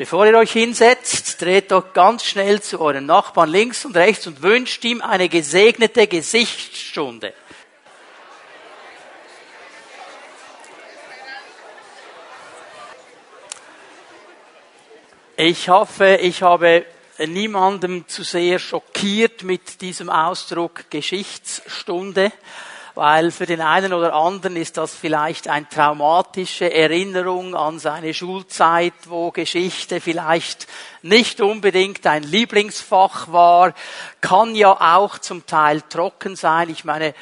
Bevor ihr euch hinsetzt, dreht doch ganz schnell zu euren Nachbarn links und rechts und wünscht ihm eine gesegnete Gesichtsstunde. Ich hoffe, ich habe niemandem zu sehr schockiert mit diesem Ausdruck Geschichtsstunde weil für den einen oder anderen ist das vielleicht eine traumatische Erinnerung an seine Schulzeit, wo Geschichte vielleicht nicht unbedingt ein Lieblingsfach war, kann ja auch zum Teil trocken sein. Ich meine,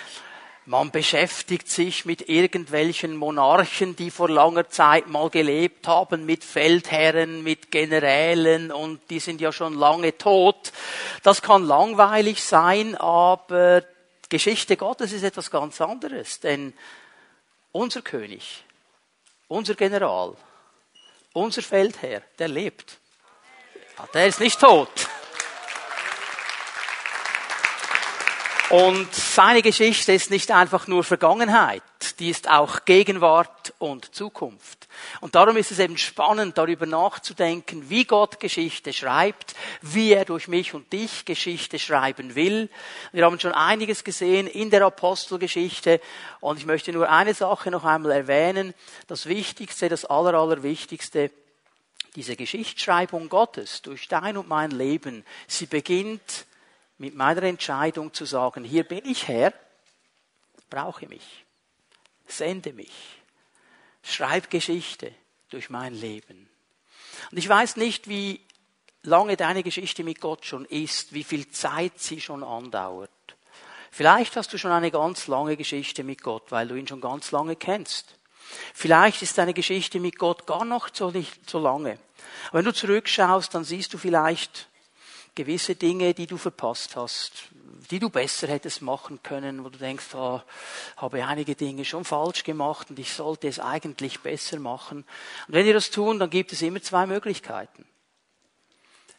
man beschäftigt sich mit irgendwelchen Monarchen, die vor langer Zeit mal gelebt haben, mit Feldherren, mit Generälen und die sind ja schon lange tot. Das kann langweilig sein, aber Geschichte Gottes ist etwas ganz anderes, denn unser König, unser General, unser Feldherr, der lebt. Der ist nicht tot. Und seine Geschichte ist nicht einfach nur Vergangenheit, die ist auch Gegenwart und Zukunft. Und darum ist es eben spannend, darüber nachzudenken, wie Gott Geschichte schreibt, wie er durch mich und dich Geschichte schreiben will. Wir haben schon einiges gesehen in der Apostelgeschichte und ich möchte nur eine Sache noch einmal erwähnen. Das Wichtigste, das Aller, Allerwichtigste, diese Geschichtsschreibung Gottes durch dein und mein Leben, sie beginnt mit meiner Entscheidung zu sagen, hier bin ich Herr, brauche mich, sende mich, schreib Geschichte durch mein Leben. Und ich weiß nicht, wie lange deine Geschichte mit Gott schon ist, wie viel Zeit sie schon andauert. Vielleicht hast du schon eine ganz lange Geschichte mit Gott, weil du ihn schon ganz lange kennst. Vielleicht ist deine Geschichte mit Gott gar noch so nicht so lange. Wenn du zurückschaust, dann siehst du vielleicht gewisse Dinge, die du verpasst hast, die du besser hättest machen können, wo du denkst, oh, habe einige Dinge schon falsch gemacht und ich sollte es eigentlich besser machen. Und wenn wir das tun, dann gibt es immer zwei Möglichkeiten.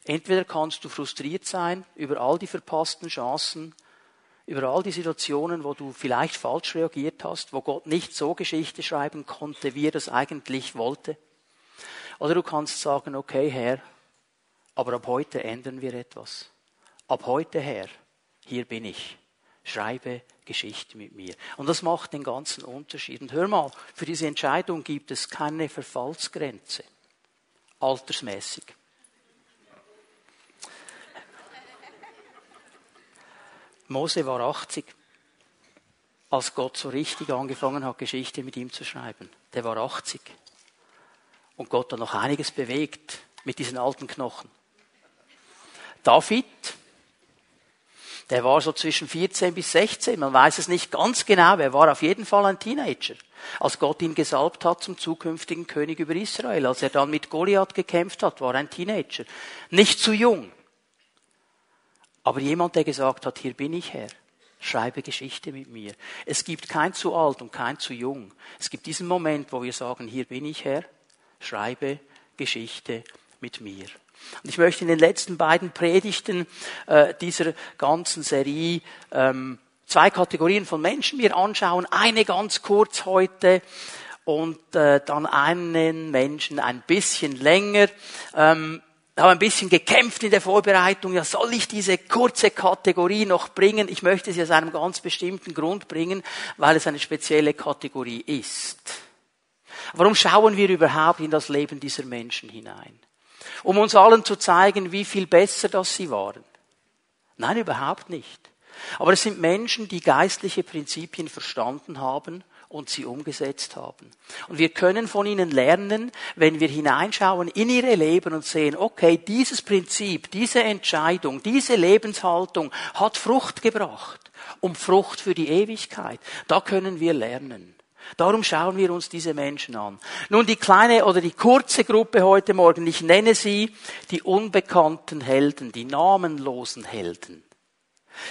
Entweder kannst du frustriert sein über all die verpassten Chancen, über all die Situationen, wo du vielleicht falsch reagiert hast, wo Gott nicht so Geschichte schreiben konnte, wie er das eigentlich wollte. Oder du kannst sagen, okay, Herr, aber ab heute ändern wir etwas. Ab heute her, hier bin ich. Schreibe Geschichte mit mir. Und das macht den ganzen Unterschied. Und hör mal, für diese Entscheidung gibt es keine Verfallsgrenze. Altersmäßig. Mose war 80, als Gott so richtig angefangen hat, Geschichte mit ihm zu schreiben. Der war 80. Und Gott hat noch einiges bewegt mit diesen alten Knochen. David, der war so zwischen 14 bis 16, man weiß es nicht ganz genau, er war auf jeden Fall ein Teenager, als Gott ihn gesalbt hat zum zukünftigen König über Israel. Als er dann mit Goliath gekämpft hat, war ein Teenager. Nicht zu jung. Aber jemand, der gesagt hat, hier bin ich Herr. Schreibe Geschichte mit mir. Es gibt kein zu alt und kein zu jung. Es gibt diesen Moment, wo wir sagen, hier bin ich Herr. Schreibe Geschichte mit mir. Und ich möchte in den letzten beiden Predigten äh, dieser ganzen Serie ähm, zwei Kategorien von Menschen mir anschauen. Eine ganz kurz heute und äh, dann einen Menschen ein bisschen länger. Ähm, habe ein bisschen gekämpft in der Vorbereitung. Ja, soll ich diese kurze Kategorie noch bringen? Ich möchte sie aus einem ganz bestimmten Grund bringen, weil es eine spezielle Kategorie ist. Warum schauen wir überhaupt in das Leben dieser Menschen hinein? Um uns allen zu zeigen, wie viel besser das sie waren. Nein, überhaupt nicht. Aber es sind Menschen, die geistliche Prinzipien verstanden haben und sie umgesetzt haben. Und wir können von ihnen lernen, wenn wir hineinschauen in ihre Leben und sehen, okay, dieses Prinzip, diese Entscheidung, diese Lebenshaltung hat Frucht gebracht und Frucht für die Ewigkeit. Da können wir lernen. Darum schauen wir uns diese Menschen an. Nun die kleine oder die kurze Gruppe heute Morgen, ich nenne sie die unbekannten Helden, die namenlosen Helden.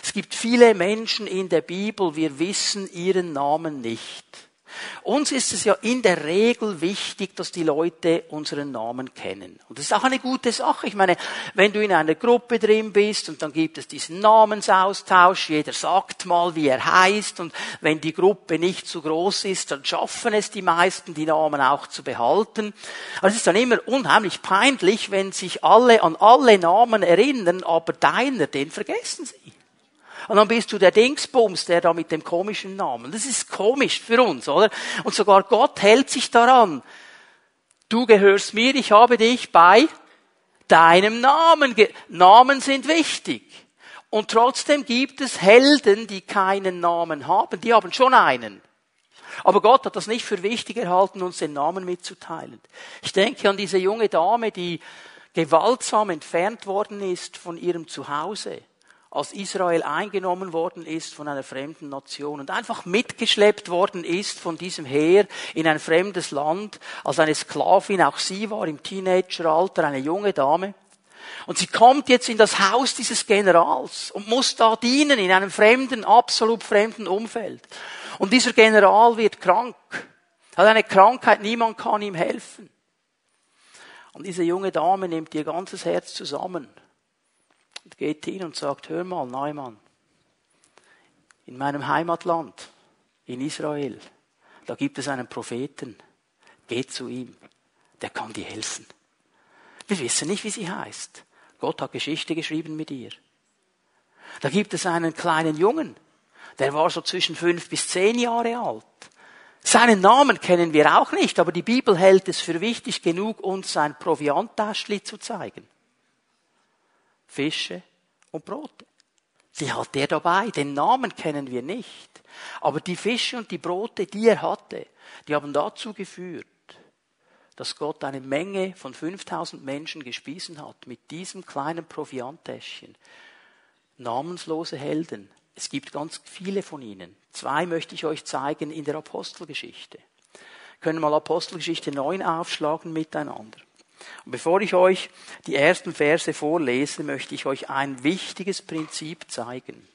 Es gibt viele Menschen in der Bibel, wir wissen ihren Namen nicht. Uns ist es ja in der Regel wichtig, dass die Leute unseren Namen kennen. Und das ist auch eine gute Sache. Ich meine, wenn du in einer Gruppe drin bist und dann gibt es diesen Namensaustausch, jeder sagt mal, wie er heißt und wenn die Gruppe nicht zu groß ist, dann schaffen es die meisten, die Namen auch zu behalten. Aber es ist dann immer unheimlich peinlich, wenn sich alle an alle Namen erinnern, aber deiner, den vergessen sie. Und dann bist du der Dingsbums, der da mit dem komischen Namen. Das ist komisch für uns, oder? Und sogar Gott hält sich daran. Du gehörst mir, ich habe dich bei deinem Namen. Namen sind wichtig. Und trotzdem gibt es Helden, die keinen Namen haben. Die haben schon einen. Aber Gott hat das nicht für wichtig erhalten, uns den Namen mitzuteilen. Ich denke an diese junge Dame, die gewaltsam entfernt worden ist von ihrem Zuhause als Israel eingenommen worden ist von einer fremden Nation und einfach mitgeschleppt worden ist von diesem Heer in ein fremdes Land, als eine Sklavin, auch sie war im Teenageralter, eine junge Dame. Und sie kommt jetzt in das Haus dieses Generals und muss da dienen in einem fremden, absolut fremden Umfeld. Und dieser General wird krank, hat eine Krankheit, niemand kann ihm helfen. Und diese junge Dame nimmt ihr ganzes Herz zusammen und geht hin und sagt, hör mal, Neumann, in meinem Heimatland, in Israel, da gibt es einen Propheten, geht zu ihm, der kann dir helfen. Wir wissen nicht, wie sie heißt. Gott hat Geschichte geschrieben mit ihr. Da gibt es einen kleinen Jungen, der war so zwischen fünf bis zehn Jahre alt. Seinen Namen kennen wir auch nicht, aber die Bibel hält es für wichtig genug, uns sein Provianttäschli zu zeigen. Fische und Brote. Die hat er dabei. Den Namen kennen wir nicht. Aber die Fische und die Brote, die er hatte, die haben dazu geführt, dass Gott eine Menge von 5000 Menschen gespiesen hat mit diesem kleinen Proviantäschchen. Namenslose Helden. Es gibt ganz viele von ihnen. Zwei möchte ich euch zeigen in der Apostelgeschichte. Wir können mal Apostelgeschichte 9 aufschlagen miteinander. Und bevor ich euch die ersten Verse vorlese, möchte ich euch ein wichtiges Prinzip zeigen.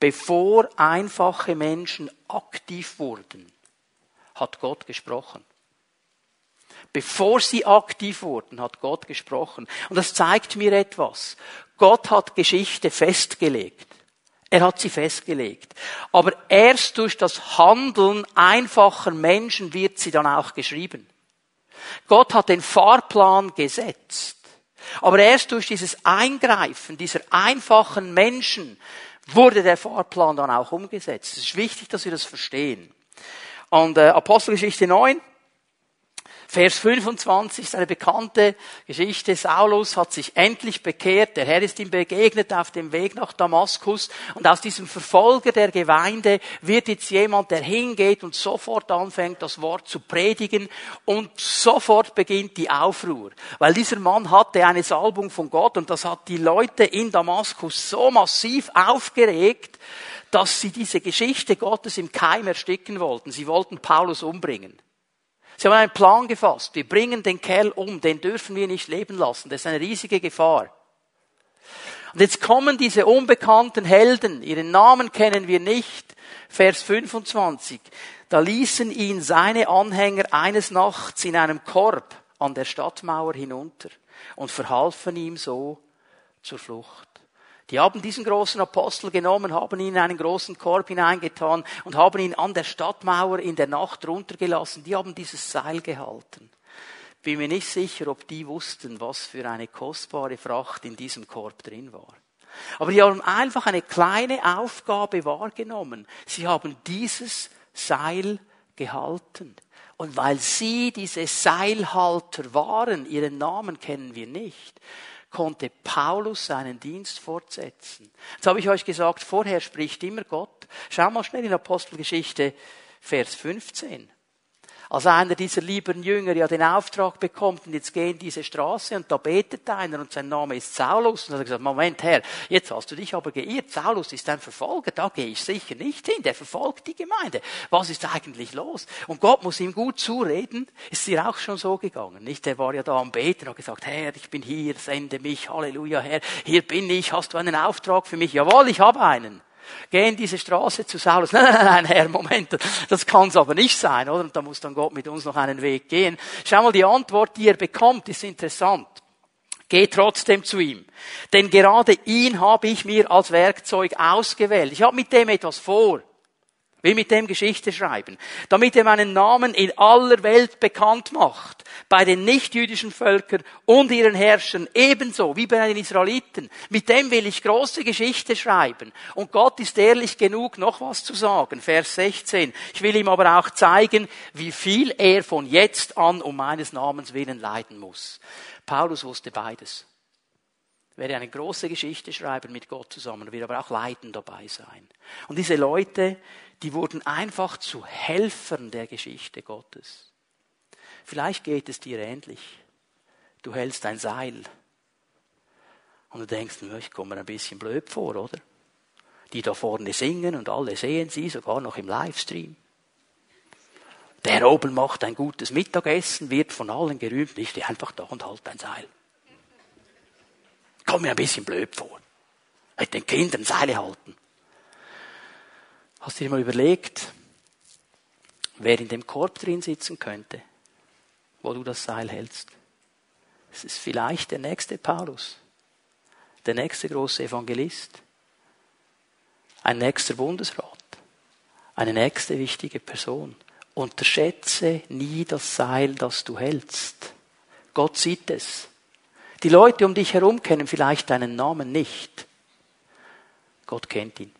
Bevor einfache Menschen aktiv wurden, hat Gott gesprochen. Bevor sie aktiv wurden, hat Gott gesprochen. Und das zeigt mir etwas. Gott hat Geschichte festgelegt. Er hat sie festgelegt. Aber erst durch das Handeln einfacher Menschen wird sie dann auch geschrieben. Gott hat den Fahrplan gesetzt. Aber erst durch dieses Eingreifen dieser einfachen Menschen wurde der Fahrplan dann auch umgesetzt. Es ist wichtig, dass wir das verstehen. Und äh, Apostelgeschichte 9, Vers 25 ist eine bekannte Geschichte. Saulus hat sich endlich bekehrt. Der Herr ist ihm begegnet auf dem Weg nach Damaskus. Und aus diesem Verfolger der Gemeinde wird jetzt jemand, der hingeht und sofort anfängt, das Wort zu predigen. Und sofort beginnt die Aufruhr. Weil dieser Mann hatte eine Salbung von Gott und das hat die Leute in Damaskus so massiv aufgeregt, dass sie diese Geschichte Gottes im Keim ersticken wollten. Sie wollten Paulus umbringen. Sie haben einen Plan gefasst. Wir bringen den Kerl um, den dürfen wir nicht leben lassen. Das ist eine riesige Gefahr. Und jetzt kommen diese unbekannten Helden, ihren Namen kennen wir nicht. Vers 25. Da ließen ihn seine Anhänger eines Nachts in einem Korb an der Stadtmauer hinunter und verhalfen ihm so zur Flucht. Die haben diesen großen Apostel genommen, haben ihn in einen großen Korb hineingetan und haben ihn an der Stadtmauer in der Nacht runtergelassen. Die haben dieses Seil gehalten. Bin mir nicht sicher, ob die wussten, was für eine kostbare Fracht in diesem Korb drin war. Aber die haben einfach eine kleine Aufgabe wahrgenommen. Sie haben dieses Seil gehalten. Und weil sie diese Seilhalter waren, ihren Namen kennen wir nicht, konnte Paulus seinen Dienst fortsetzen. Jetzt habe ich euch gesagt, vorher spricht immer Gott. Schau mal schnell in Apostelgeschichte, Vers 15 als einer dieser lieben Jünger ja den Auftrag bekommt und jetzt gehen diese Straße und da betet einer und sein Name ist Saulus und er hat gesagt, Moment Herr, jetzt hast du dich aber geirrt, Saulus ist ein Verfolger, da gehe ich sicher nicht hin, der verfolgt die Gemeinde. Was ist eigentlich los? Und Gott muss ihm gut zureden, ist dir auch schon so gegangen, nicht? Der war ja da am Beten und hat gesagt, Herr, ich bin hier, sende mich, Halleluja, Herr, hier bin ich, hast du einen Auftrag für mich? Jawohl, ich habe einen. Geh in diese Straße zu Saulus. Nein, nein, nein, Herr, Moment, das kann es aber nicht sein, oder? Und da muss dann Gott mit uns noch einen Weg gehen. Schau mal, die Antwort, die er bekommt, ist interessant. Geh trotzdem zu ihm. Denn gerade ihn habe ich mir als Werkzeug ausgewählt. Ich habe mit dem etwas vor will mit dem Geschichte schreiben, damit er meinen Namen in aller Welt bekannt macht, bei den nichtjüdischen Völkern und ihren Herrschern ebenso wie bei den Israeliten. Mit dem will ich große Geschichte schreiben. Und Gott ist ehrlich genug, noch was zu sagen. Vers 16. Ich will ihm aber auch zeigen, wie viel er von jetzt an um meines Namens willen leiden muss. Paulus wusste beides werde eine große Geschichte schreiben mit Gott zusammen, wird aber auch Leiden dabei sein. Und diese Leute, die wurden einfach zu Helfern der Geschichte Gottes. Vielleicht geht es dir ähnlich. Du hältst ein Seil und du denkst, ich komme mir ein bisschen blöd vor, oder? Die da vorne singen und alle sehen sie, sogar noch im Livestream. Der oben macht ein gutes Mittagessen, wird von allen gerühmt. Ich stehe einfach da und halte ein Seil. Komm mir ein bisschen blöd vor. Mit den Kindern Seile halten. Hast du dir mal überlegt, wer in dem Korb drin sitzen könnte, wo du das Seil hältst? Es ist vielleicht der nächste Paulus, der nächste große Evangelist, ein nächster Bundesrat, eine nächste wichtige Person. Unterschätze nie das Seil, das du hältst. Gott sieht es. Die Leute um dich herum kennen vielleicht deinen Namen nicht. Gott kennt ihn.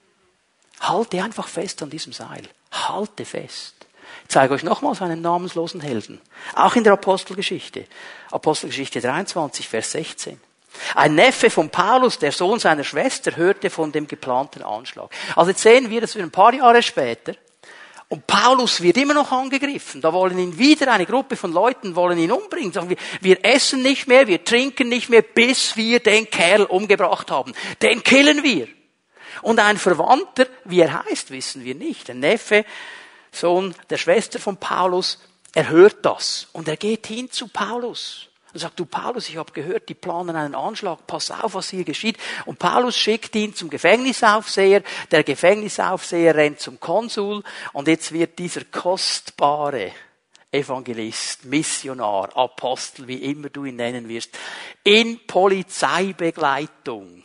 Halte einfach fest an diesem Seil. Halte fest. Ich zeige euch nochmals einen namenslosen Helden. Auch in der Apostelgeschichte. Apostelgeschichte 23, Vers 16. Ein Neffe von Paulus, der Sohn seiner Schwester, hörte von dem geplanten Anschlag. Also jetzt sehen wir, dass wir ein paar Jahre später und Paulus wird immer noch angegriffen. Da wollen ihn wieder eine Gruppe von Leuten wollen ihn umbringen. Sagen wir, wir essen nicht mehr, wir trinken nicht mehr, bis wir den Kerl umgebracht haben. Den killen wir. Und ein Verwandter, wie er heißt, wissen wir nicht. Ein Neffe, Sohn der Schwester von Paulus, er hört das. Und er geht hin zu Paulus. Und sagt, du Paulus, ich habe gehört, die planen einen Anschlag, pass auf, was hier geschieht. Und Paulus schickt ihn zum Gefängnisaufseher, der Gefängnisaufseher rennt zum Konsul. Und jetzt wird dieser kostbare Evangelist, Missionar, Apostel, wie immer du ihn nennen wirst, in Polizeibegleitung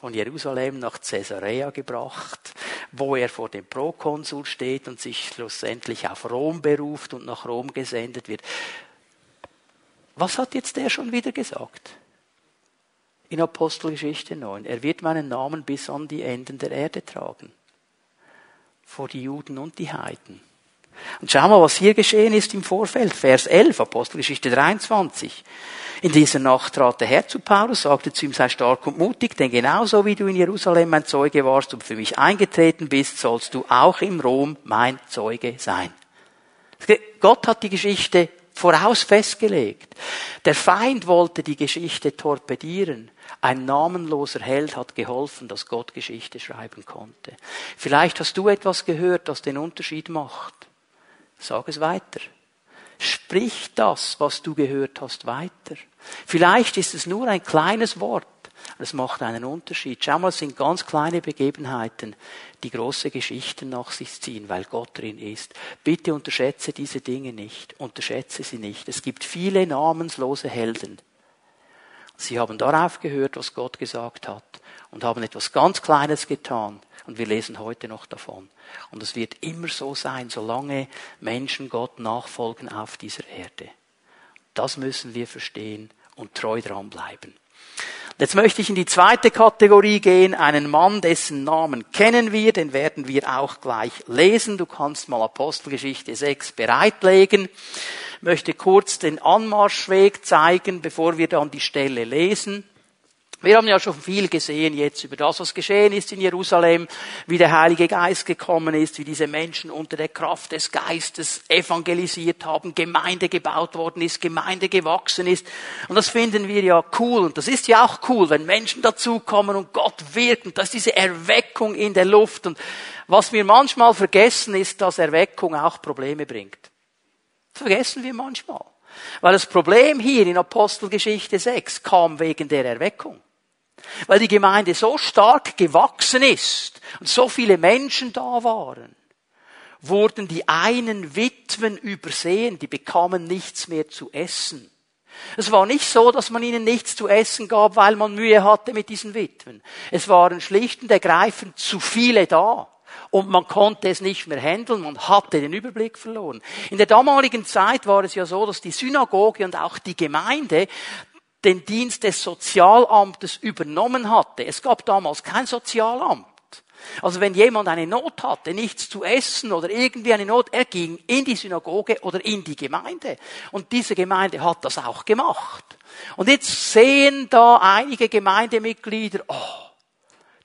von Jerusalem nach Caesarea gebracht, wo er vor dem Prokonsul steht und sich schlussendlich auf Rom beruft und nach Rom gesendet wird. Was hat jetzt der schon wieder gesagt? In Apostelgeschichte 9. Er wird meinen Namen bis an die Enden der Erde tragen. Vor die Juden und die Heiden. Und schau mal, was hier geschehen ist im Vorfeld. Vers 11, Apostelgeschichte 23. In dieser Nacht trat der Herr zu Paulus, sagte zu ihm, sei stark und mutig, denn genauso wie du in Jerusalem mein Zeuge warst und für mich eingetreten bist, sollst du auch im Rom mein Zeuge sein. Gott hat die Geschichte voraus festgelegt. Der Feind wollte die Geschichte torpedieren. Ein namenloser Held hat geholfen, dass Gott Geschichte schreiben konnte. Vielleicht hast du etwas gehört, das den Unterschied macht. Sag es weiter. Sprich das, was du gehört hast, weiter. Vielleicht ist es nur ein kleines Wort, es macht einen Unterschied. Schau mal, es sind ganz kleine Begebenheiten, die große Geschichten nach sich ziehen, weil Gott drin ist. Bitte unterschätze diese Dinge nicht. Unterschätze sie nicht. Es gibt viele namenslose Helden. Sie haben darauf gehört, was Gott gesagt hat und haben etwas ganz Kleines getan. Und wir lesen heute noch davon. Und es wird immer so sein, solange Menschen Gott nachfolgen auf dieser Erde. Das müssen wir verstehen und treu dran bleiben. Jetzt möchte ich in die zweite Kategorie gehen, einen Mann, dessen Namen kennen wir, den werden wir auch gleich lesen. Du kannst mal Apostelgeschichte 6 bereitlegen. Ich möchte kurz den Anmarschweg zeigen, bevor wir dann die Stelle lesen. Wir haben ja schon viel gesehen jetzt über das, was geschehen ist in Jerusalem, wie der Heilige Geist gekommen ist, wie diese Menschen unter der Kraft des Geistes evangelisiert haben, Gemeinde gebaut worden ist, Gemeinde gewachsen ist. Und das finden wir ja cool. Und das ist ja auch cool, wenn Menschen dazukommen und Gott wirkt. Und das ist diese Erweckung in der Luft. Und was wir manchmal vergessen, ist, dass Erweckung auch Probleme bringt. Das vergessen wir manchmal. Weil das Problem hier in Apostelgeschichte 6 kam wegen der Erweckung. Weil die Gemeinde so stark gewachsen ist und so viele Menschen da waren, wurden die einen Witwen übersehen, die bekamen nichts mehr zu essen. Es war nicht so, dass man ihnen nichts zu essen gab, weil man Mühe hatte mit diesen Witwen. Es waren schlicht und ergreifend zu viele da. Und man konnte es nicht mehr handeln, man hatte den Überblick verloren. In der damaligen Zeit war es ja so, dass die Synagoge und auch die Gemeinde den Dienst des Sozialamtes übernommen hatte. Es gab damals kein Sozialamt. Also wenn jemand eine Not hatte, nichts zu essen oder irgendwie eine Not, er ging in die Synagoge oder in die Gemeinde. Und diese Gemeinde hat das auch gemacht. Und jetzt sehen da einige Gemeindemitglieder, oh,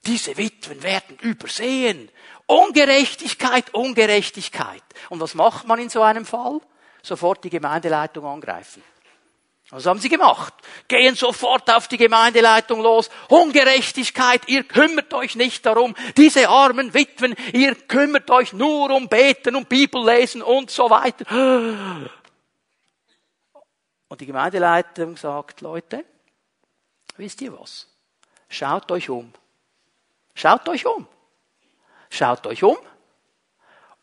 diese Witwen werden übersehen. Ungerechtigkeit, Ungerechtigkeit. Und was macht man in so einem Fall? Sofort die Gemeindeleitung angreifen. Was haben sie gemacht? Gehen sofort auf die Gemeindeleitung los. Ungerechtigkeit, ihr kümmert euch nicht darum. Diese armen Witwen, ihr kümmert euch nur um Beten und Bibellesen und so weiter. Und die Gemeindeleitung sagt, Leute, wisst ihr was? Schaut euch um. Schaut euch um. Schaut euch um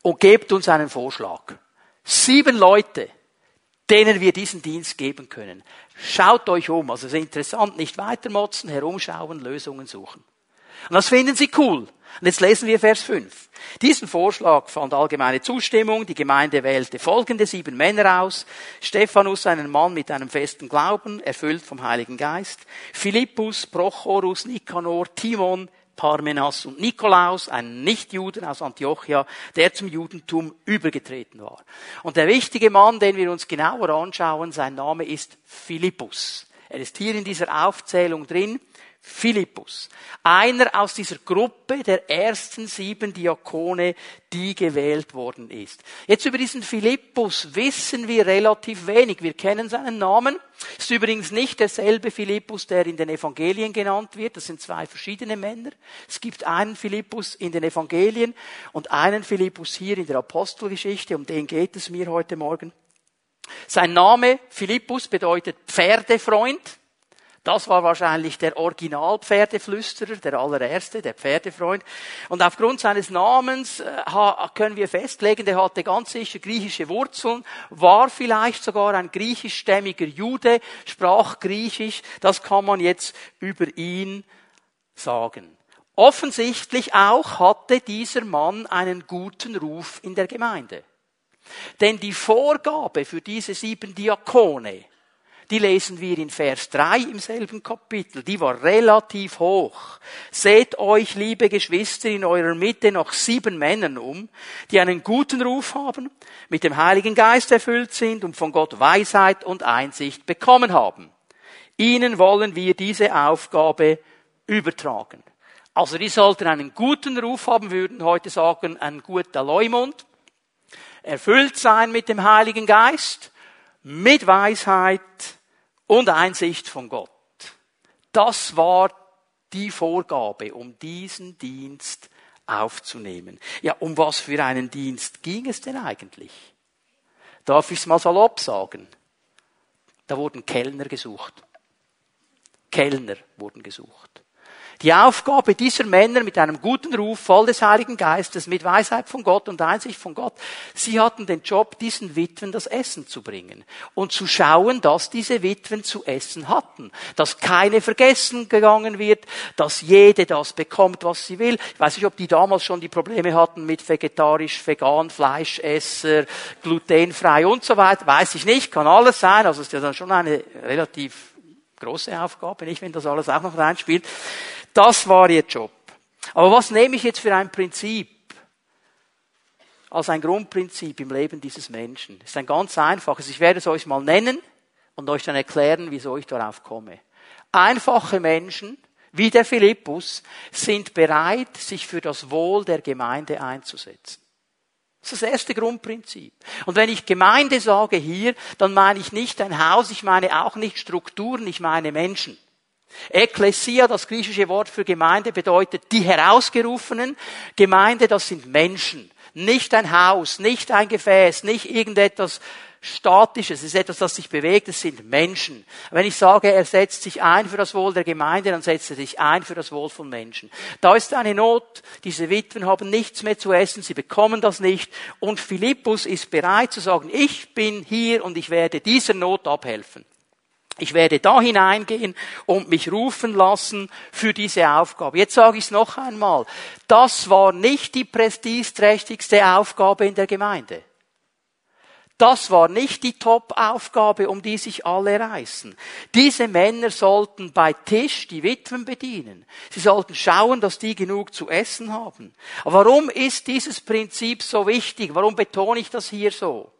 und gebt uns einen Vorschlag. Sieben Leute, denen wir diesen Dienst geben können. Schaut euch um. Also es ist interessant, nicht weitermotzen, herumschauen, Lösungen suchen. Und das finden sie cool. Und jetzt lesen wir Vers 5. Diesen Vorschlag fand allgemeine Zustimmung. Die Gemeinde wählte folgende sieben Männer aus. Stephanus, einen Mann mit einem festen Glauben, erfüllt vom Heiligen Geist. Philippus, Prochorus, Nikanor, Timon, Parmenas und Nikolaus, ein Nichtjuden aus Antiochia, der zum Judentum übergetreten war. Und der wichtige Mann, den wir uns genauer anschauen, sein Name ist Philippus. Er ist hier in dieser Aufzählung drin. Philippus. Einer aus dieser Gruppe der ersten sieben Diakone, die gewählt worden ist. Jetzt über diesen Philippus wissen wir relativ wenig. Wir kennen seinen Namen. Ist übrigens nicht derselbe Philippus, der in den Evangelien genannt wird. Das sind zwei verschiedene Männer. Es gibt einen Philippus in den Evangelien und einen Philippus hier in der Apostelgeschichte. Um den geht es mir heute Morgen. Sein Name Philippus bedeutet Pferdefreund. Das war wahrscheinlich der Originalpferdeflüsterer, der allererste, der Pferdefreund. Und aufgrund seines Namens äh, können wir festlegen, der hatte ganz sicher griechische Wurzeln, war vielleicht sogar ein griechischstämmiger Jude, sprach Griechisch. Das kann man jetzt über ihn sagen. Offensichtlich auch hatte dieser Mann einen guten Ruf in der Gemeinde. Denn die Vorgabe für diese sieben Diakone, die lesen wir in Vers 3 im selben Kapitel. Die war relativ hoch. Seht euch, liebe Geschwister, in eurer Mitte noch sieben Männern um, die einen guten Ruf haben, mit dem Heiligen Geist erfüllt sind und von Gott Weisheit und Einsicht bekommen haben. Ihnen wollen wir diese Aufgabe übertragen. Also die sollten einen guten Ruf haben, würden heute sagen, ein guter Leumund, erfüllt sein mit dem Heiligen Geist, mit Weisheit und Einsicht von Gott. Das war die Vorgabe, um diesen Dienst aufzunehmen. Ja, um was für einen Dienst ging es denn eigentlich? Darf ich es mal salopp sagen? Da wurden Kellner gesucht. Kellner wurden gesucht. Die Aufgabe dieser Männer mit einem guten Ruf, voll des Heiligen Geistes, mit Weisheit von Gott und Einsicht von Gott, sie hatten den Job, diesen Witwen das Essen zu bringen und zu schauen, dass diese Witwen zu essen hatten, dass keine vergessen gegangen wird, dass jede das bekommt, was sie will. Ich weiß nicht, ob die damals schon die Probleme hatten mit vegetarisch, vegan, Fleischesser, glutenfrei und so weiter, weiß ich nicht, kann alles sein, also ist ja dann schon eine relativ große Aufgabe, nicht, wenn das alles auch noch reinspielt. Das war ihr Job. Aber was nehme ich jetzt für ein Prinzip? Als ein Grundprinzip im Leben dieses Menschen. Das ist ein ganz einfaches. Ich werde es euch mal nennen und euch dann erklären, wieso ich darauf komme. Einfache Menschen, wie der Philippus, sind bereit, sich für das Wohl der Gemeinde einzusetzen. Das ist das erste Grundprinzip. Und wenn ich Gemeinde sage hier, dann meine ich nicht ein Haus, ich meine auch nicht Strukturen, ich meine Menschen. Ekklesia, das griechische Wort für Gemeinde, bedeutet die Herausgerufenen. Gemeinde, das sind Menschen. Nicht ein Haus, nicht ein Gefäß, nicht irgendetwas Statisches, es ist etwas, das sich bewegt, es sind Menschen. Wenn ich sage, er setzt sich ein für das Wohl der Gemeinde, dann setzt er sich ein für das Wohl von Menschen. Da ist eine Not, diese Witwen haben nichts mehr zu essen, sie bekommen das nicht und Philippus ist bereit zu sagen, ich bin hier und ich werde dieser Not abhelfen. Ich werde da hineingehen und mich rufen lassen für diese Aufgabe. Jetzt sage ich es noch einmal. Das war nicht die prestigeträchtigste Aufgabe in der Gemeinde. Das war nicht die Top-Aufgabe, um die sich alle reißen. Diese Männer sollten bei Tisch die Witwen bedienen. Sie sollten schauen, dass die genug zu essen haben. Warum ist dieses Prinzip so wichtig? Warum betone ich das hier so?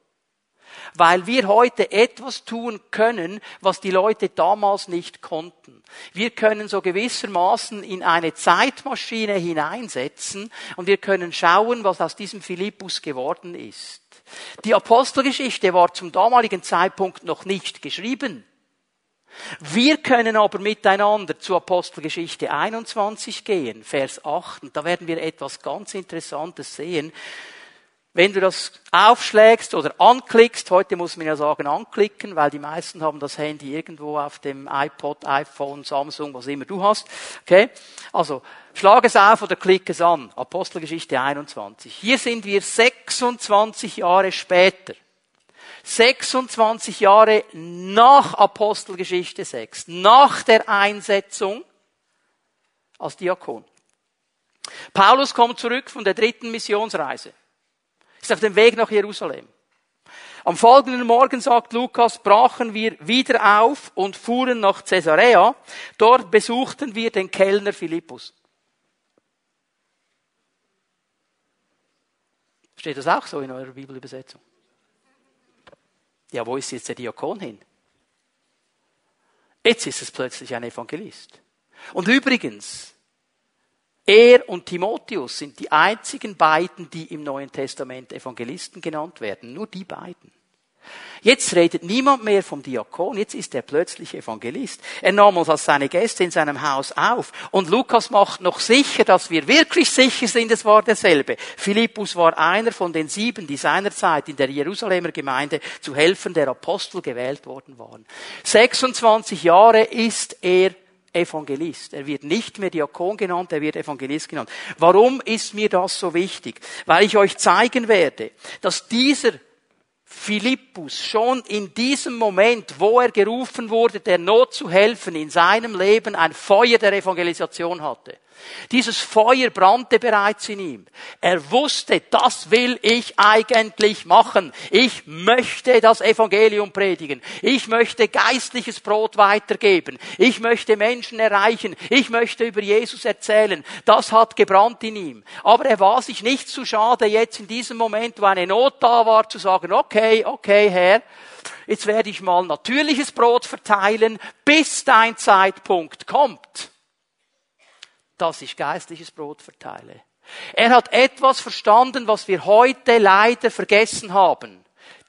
Weil wir heute etwas tun können, was die Leute damals nicht konnten. Wir können so gewissermaßen in eine Zeitmaschine hineinsetzen und wir können schauen, was aus diesem Philippus geworden ist. Die Apostelgeschichte war zum damaligen Zeitpunkt noch nicht geschrieben. Wir können aber miteinander zur Apostelgeschichte 21 gehen, Vers 8, und da werden wir etwas ganz Interessantes sehen. Wenn du das aufschlägst oder anklickst, heute muss man ja sagen anklicken, weil die meisten haben das Handy irgendwo auf dem iPod, iPhone, Samsung, was immer du hast. Okay? Also, schlag es auf oder klick es an. Apostelgeschichte 21. Hier sind wir 26 Jahre später. 26 Jahre nach Apostelgeschichte 6, nach der Einsetzung als Diakon. Paulus kommt zurück von der dritten Missionsreise ist auf dem Weg nach Jerusalem. Am folgenden Morgen, sagt Lukas, brachen wir wieder auf und fuhren nach Caesarea. Dort besuchten wir den Kellner Philippus. Steht das auch so in eurer Bibelübersetzung? Ja, wo ist jetzt der Diakon hin? Jetzt ist es plötzlich ein Evangelist. Und übrigens, er und Timotheus sind die einzigen beiden, die im Neuen Testament Evangelisten genannt werden. Nur die beiden. Jetzt redet niemand mehr vom Diakon, jetzt ist er plötzlich Evangelist. Er nahm uns als seine Gäste in seinem Haus auf. Und Lukas macht noch sicher, dass wir wirklich sicher sind, es war derselbe. Philippus war einer von den sieben, die seinerzeit in der Jerusalemer Gemeinde zu helfen der Apostel gewählt worden waren. 26 Jahre ist er Evangelist. Er wird nicht mehr Diakon genannt, er wird Evangelist genannt. Warum ist mir das so wichtig? Weil ich euch zeigen werde, dass dieser Philippus schon in diesem Moment, wo er gerufen wurde, der Not zu helfen, in seinem Leben ein Feuer der Evangelisation hatte. Dieses Feuer brannte bereits in ihm. Er wusste, das will ich eigentlich machen. Ich möchte das Evangelium predigen. Ich möchte geistliches Brot weitergeben. Ich möchte Menschen erreichen. Ich möchte über Jesus erzählen. Das hat gebrannt in ihm. Aber er war sich nicht zu schade, jetzt in diesem Moment, wo eine Not da war, zu sagen, okay, okay, Herr, jetzt werde ich mal natürliches Brot verteilen, bis dein Zeitpunkt kommt dass ich geistliches Brot verteile. Er hat etwas verstanden, was wir heute leider vergessen haben.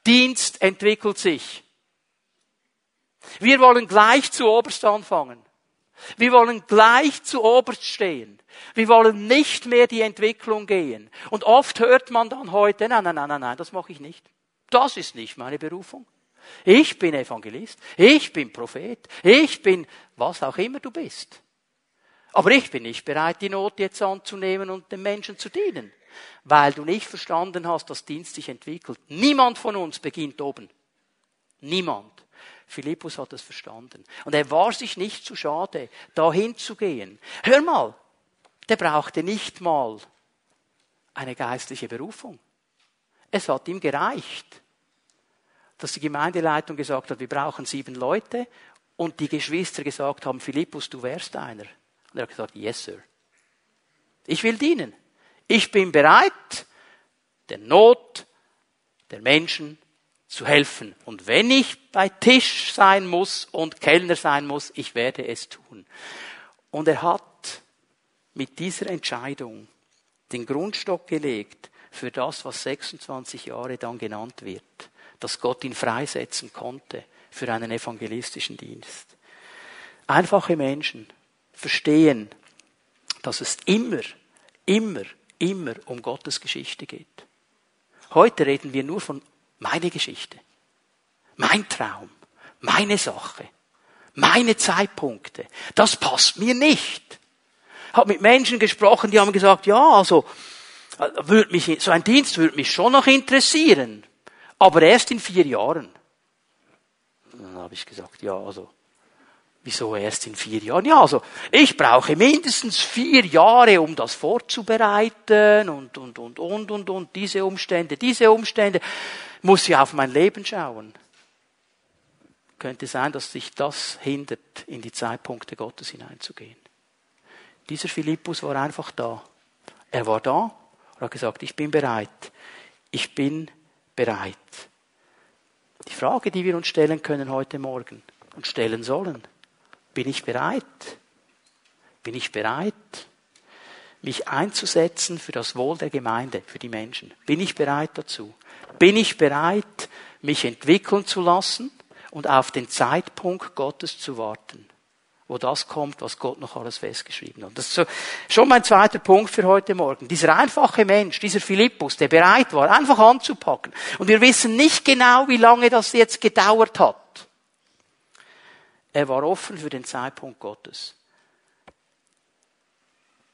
Dienst entwickelt sich. Wir wollen gleich zu oberst anfangen. Wir wollen gleich zu oberst stehen. Wir wollen nicht mehr die Entwicklung gehen. Und oft hört man dann heute, nein, nein, nein, nein, nein, das mache ich nicht. Das ist nicht meine Berufung. Ich bin Evangelist. Ich bin Prophet. Ich bin was auch immer du bist. Aber ich bin nicht bereit, die Not jetzt anzunehmen und den Menschen zu dienen, weil du nicht verstanden hast, dass Dienst sich entwickelt. Niemand von uns beginnt oben. Niemand. Philippus hat es verstanden. Und er war sich nicht zu schade, dahin zu gehen. Hör mal, der brauchte nicht mal eine geistliche Berufung. Es hat ihm gereicht, dass die Gemeindeleitung gesagt hat, wir brauchen sieben Leute und die Geschwister gesagt haben, Philippus, du wärst einer. Und er hat gesagt, yes, sir. Ich will dienen. Ich bin bereit, der Not der Menschen zu helfen. Und wenn ich bei Tisch sein muss und Kellner sein muss, ich werde es tun. Und er hat mit dieser Entscheidung den Grundstock gelegt für das, was 26 Jahre dann genannt wird, dass Gott ihn freisetzen konnte für einen evangelistischen Dienst. Einfache Menschen, verstehen, dass es immer, immer, immer um Gottes Geschichte geht. Heute reden wir nur von meiner Geschichte. mein Traum, meine Sache, meine Zeitpunkte. Das passt mir nicht. Hab mit Menschen gesprochen, die haben gesagt, ja, also würde mich, so ein Dienst würde mich schon noch interessieren, aber erst in vier Jahren. Dann habe ich gesagt, ja, also Wieso erst in vier Jahren? Ja, also ich brauche mindestens vier Jahre, um das vorzubereiten und, und, und, und, und, und, diese Umstände, diese Umstände. Muss ja auf mein Leben schauen. Könnte sein, dass sich das hindert, in die Zeitpunkte Gottes hineinzugehen. Dieser Philippus war einfach da. Er war da und hat gesagt, ich bin bereit. Ich bin bereit. Die Frage, die wir uns stellen können heute Morgen und stellen sollen, bin ich bereit? Bin ich bereit, mich einzusetzen für das Wohl der Gemeinde, für die Menschen? Bin ich bereit dazu? Bin ich bereit, mich entwickeln zu lassen und auf den Zeitpunkt Gottes zu warten? wo das kommt, was Gott noch alles festgeschrieben hat. Das ist so, schon mein zweiter Punkt für heute Morgen. Dieser einfache Mensch, dieser Philippus, der bereit war, einfach anzupacken. Und wir wissen nicht genau, wie lange das jetzt gedauert hat. Er war offen für den Zeitpunkt Gottes.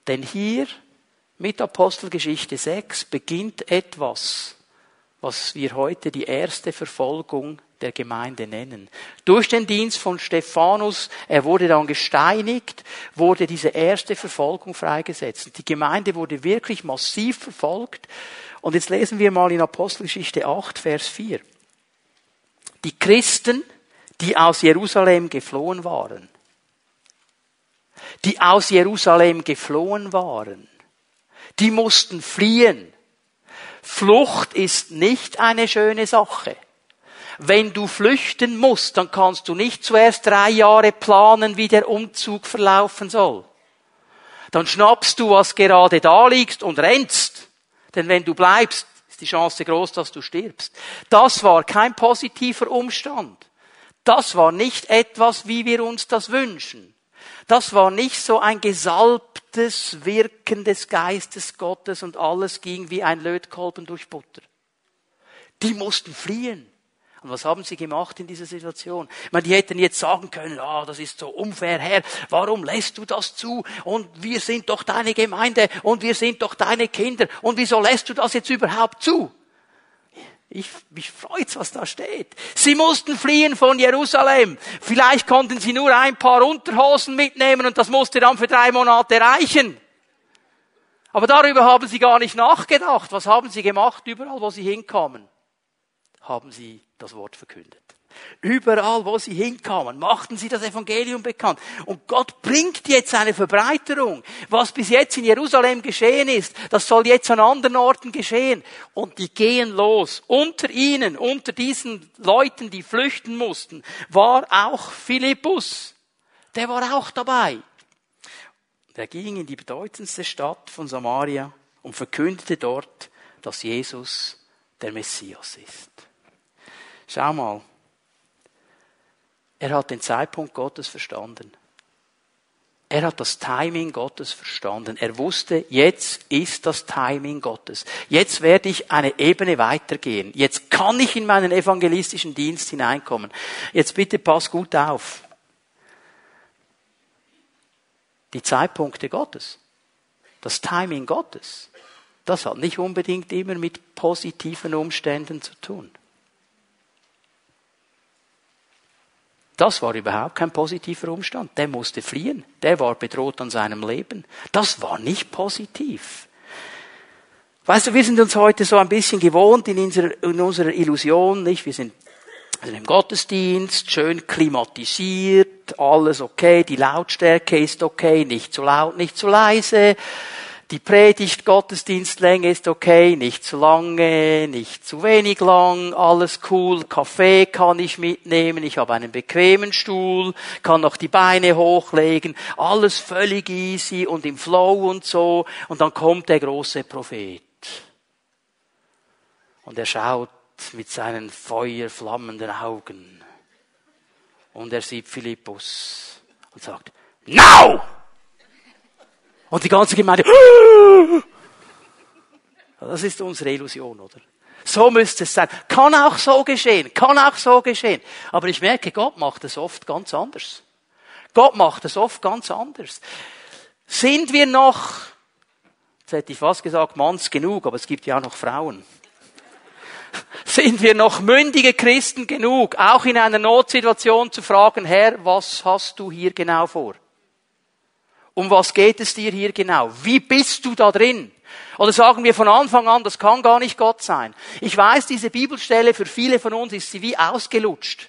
Denn hier mit Apostelgeschichte 6 beginnt etwas, was wir heute die erste Verfolgung der Gemeinde nennen. Durch den Dienst von Stephanus, er wurde dann gesteinigt, wurde diese erste Verfolgung freigesetzt. Die Gemeinde wurde wirklich massiv verfolgt. Und jetzt lesen wir mal in Apostelgeschichte 8, Vers 4. Die Christen, die aus Jerusalem geflohen waren. Die aus Jerusalem geflohen waren. Die mussten fliehen. Flucht ist nicht eine schöne Sache. Wenn du flüchten musst, dann kannst du nicht zuerst drei Jahre planen, wie der Umzug verlaufen soll. Dann schnappst du, was gerade da liegt und rennst. Denn wenn du bleibst, ist die Chance groß, dass du stirbst. Das war kein positiver Umstand. Das war nicht etwas, wie wir uns das wünschen. Das war nicht so ein gesalbtes Wirken des Geistes Gottes und alles ging wie ein Lötkolben durch Butter. Die mussten fliehen. Und was haben sie gemacht in dieser Situation? Ich meine, die hätten jetzt sagen können, ah, das ist so unfair, Herr, warum lässt du das zu? Und wir sind doch deine Gemeinde und wir sind doch deine Kinder und wieso lässt du das jetzt überhaupt zu? Ich, mich freut's, was da steht. Sie mussten fliehen von Jerusalem. Vielleicht konnten sie nur ein paar Unterhosen mitnehmen und das musste dann für drei Monate reichen. Aber darüber haben sie gar nicht nachgedacht. Was haben sie gemacht? Überall, wo sie hinkamen, haben sie das Wort verkündet. Überall, wo sie hinkamen, machten sie das Evangelium bekannt. Und Gott bringt jetzt eine Verbreiterung. Was bis jetzt in Jerusalem geschehen ist, das soll jetzt an anderen Orten geschehen. Und die gehen los. Unter ihnen, unter diesen Leuten, die flüchten mussten, war auch Philippus. Der war auch dabei. Der ging in die bedeutendste Stadt von Samaria und verkündete dort, dass Jesus der Messias ist. Schau mal, er hat den Zeitpunkt Gottes verstanden. Er hat das Timing Gottes verstanden. Er wusste, jetzt ist das Timing Gottes. Jetzt werde ich eine Ebene weitergehen. Jetzt kann ich in meinen evangelistischen Dienst hineinkommen. Jetzt bitte pass gut auf. Die Zeitpunkte Gottes, das Timing Gottes, das hat nicht unbedingt immer mit positiven Umständen zu tun. Das war überhaupt kein positiver Umstand. Der musste fliehen. Der war bedroht an seinem Leben. Das war nicht positiv. Weißt du, wir sind uns heute so ein bisschen gewohnt in unserer, in unserer Illusion, nicht? Wir sind also im Gottesdienst, schön klimatisiert, alles okay, die Lautstärke ist okay, nicht zu laut, nicht zu leise. Die Predigt, Gottesdienstlänge ist okay, nicht zu lange, nicht zu wenig lang, alles cool. Kaffee kann ich mitnehmen, ich habe einen bequemen Stuhl, kann noch die Beine hochlegen, alles völlig easy und im Flow und so. Und dann kommt der große Prophet. Und er schaut mit seinen feuerflammenden Augen. Und er sieht Philippus und sagt, Now! Und die ganze Gemeinde, das ist unsere Illusion, oder? So müsste es sein. Kann auch so geschehen, kann auch so geschehen. Aber ich merke, Gott macht es oft ganz anders. Gott macht es oft ganz anders. Sind wir noch, jetzt hätte ich fast gesagt, Manns genug, aber es gibt ja auch noch Frauen. Sind wir noch mündige Christen genug, auch in einer Notsituation zu fragen, Herr, was hast du hier genau vor? Um was geht es dir hier genau? Wie bist du da drin? Oder sagen wir von Anfang an, das kann gar nicht Gott sein. Ich weiß, diese Bibelstelle für viele von uns ist sie wie ausgelutscht.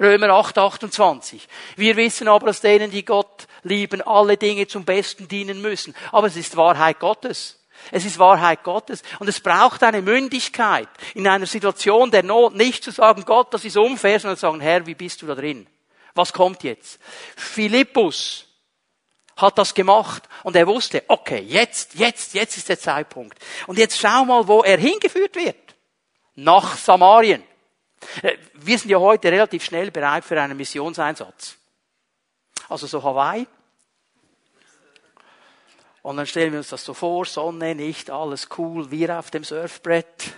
Römer 8, 28. Wir wissen aber, dass denen, die Gott lieben, alle Dinge zum Besten dienen müssen. Aber es ist Wahrheit Gottes. Es ist Wahrheit Gottes. Und es braucht eine Mündigkeit, in einer Situation der Not nicht zu sagen, Gott, das ist unfair, sondern zu sagen, Herr, wie bist du da drin? Was kommt jetzt? Philippus hat das gemacht und er wusste, okay, jetzt, jetzt, jetzt ist der Zeitpunkt. Und jetzt schau mal, wo er hingeführt wird. Nach Samarien. Äh, wir sind ja heute relativ schnell bereit für einen Missionseinsatz. Also so Hawaii. Und dann stellen wir uns das so vor, Sonne, nicht alles cool, wir auf dem Surfbrett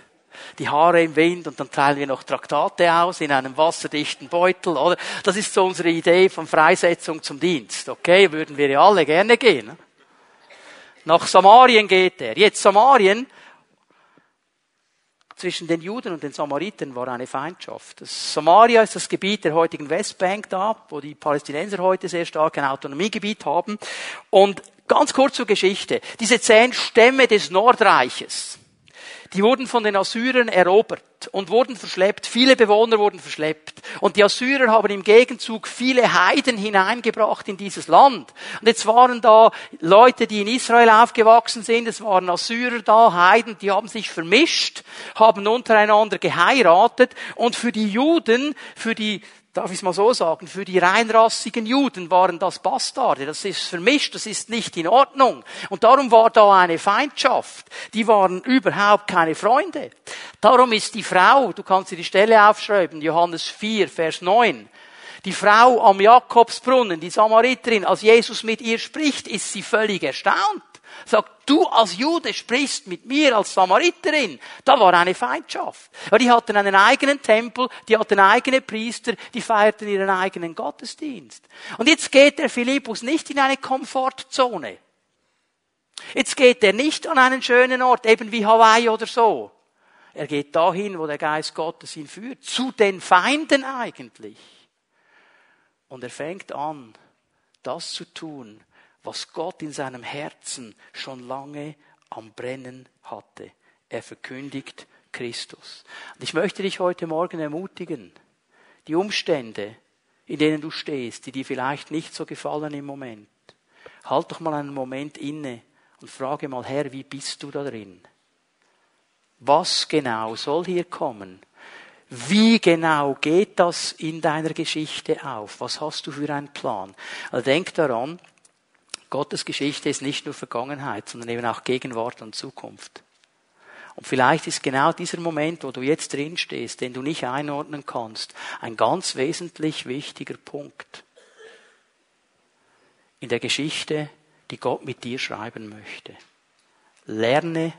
die Haare im Wind und dann teilen wir noch Traktate aus in einem wasserdichten Beutel, oder? Das ist so unsere Idee von Freisetzung zum Dienst. Okay, würden wir ja alle gerne gehen. Nach Samarien geht er. Jetzt Samarien, zwischen den Juden und den Samaritern war eine Feindschaft. Das Samaria ist das Gebiet der heutigen Westbank da, wo die Palästinenser heute sehr stark ein Autonomiegebiet haben. Und ganz kurz zur Geschichte. Diese zehn Stämme des Nordreiches, die wurden von den Assyrern erobert und wurden verschleppt. Viele Bewohner wurden verschleppt. Und die Assyrer haben im Gegenzug viele Heiden hineingebracht in dieses Land. Und jetzt waren da Leute, die in Israel aufgewachsen sind. Es waren Assyrer da, Heiden, die haben sich vermischt, haben untereinander geheiratet. Und für die Juden, für die darf ich es mal so sagen, für die reinrassigen Juden waren das Bastarde. Das ist vermischt, das ist nicht in Ordnung. Und darum war da eine Feindschaft. Die waren überhaupt keine Freunde. Darum ist die Frau, du kannst dir die Stelle aufschreiben, Johannes 4, Vers 9. Die Frau am Jakobsbrunnen, die Samariterin, als Jesus mit ihr spricht, ist sie völlig erstaunt. Sagt, du als Jude sprichst mit mir als Samariterin. Da war eine Feindschaft. Weil die hatten einen eigenen Tempel, die hatten eigene Priester, die feierten ihren eigenen Gottesdienst. Und jetzt geht der Philippus nicht in eine Komfortzone. Jetzt geht er nicht an einen schönen Ort, eben wie Hawaii oder so. Er geht dahin, wo der Geist Gottes ihn führt, zu den Feinden eigentlich. Und er fängt an, das zu tun, was Gott in seinem Herzen schon lange am Brennen hatte. Er verkündigt Christus. Und ich möchte dich heute Morgen ermutigen, die Umstände, in denen du stehst, die dir vielleicht nicht so gefallen im Moment, halt doch mal einen Moment inne und frage mal, Herr, wie bist du da drin? Was genau soll hier kommen? Wie genau geht das in deiner Geschichte auf? Was hast du für einen Plan? Also denk daran, Gottes Geschichte ist nicht nur Vergangenheit, sondern eben auch Gegenwart und Zukunft. Und vielleicht ist genau dieser Moment, wo du jetzt drin stehst, den du nicht einordnen kannst, ein ganz wesentlich wichtiger Punkt in der Geschichte, die Gott mit dir schreiben möchte. Lerne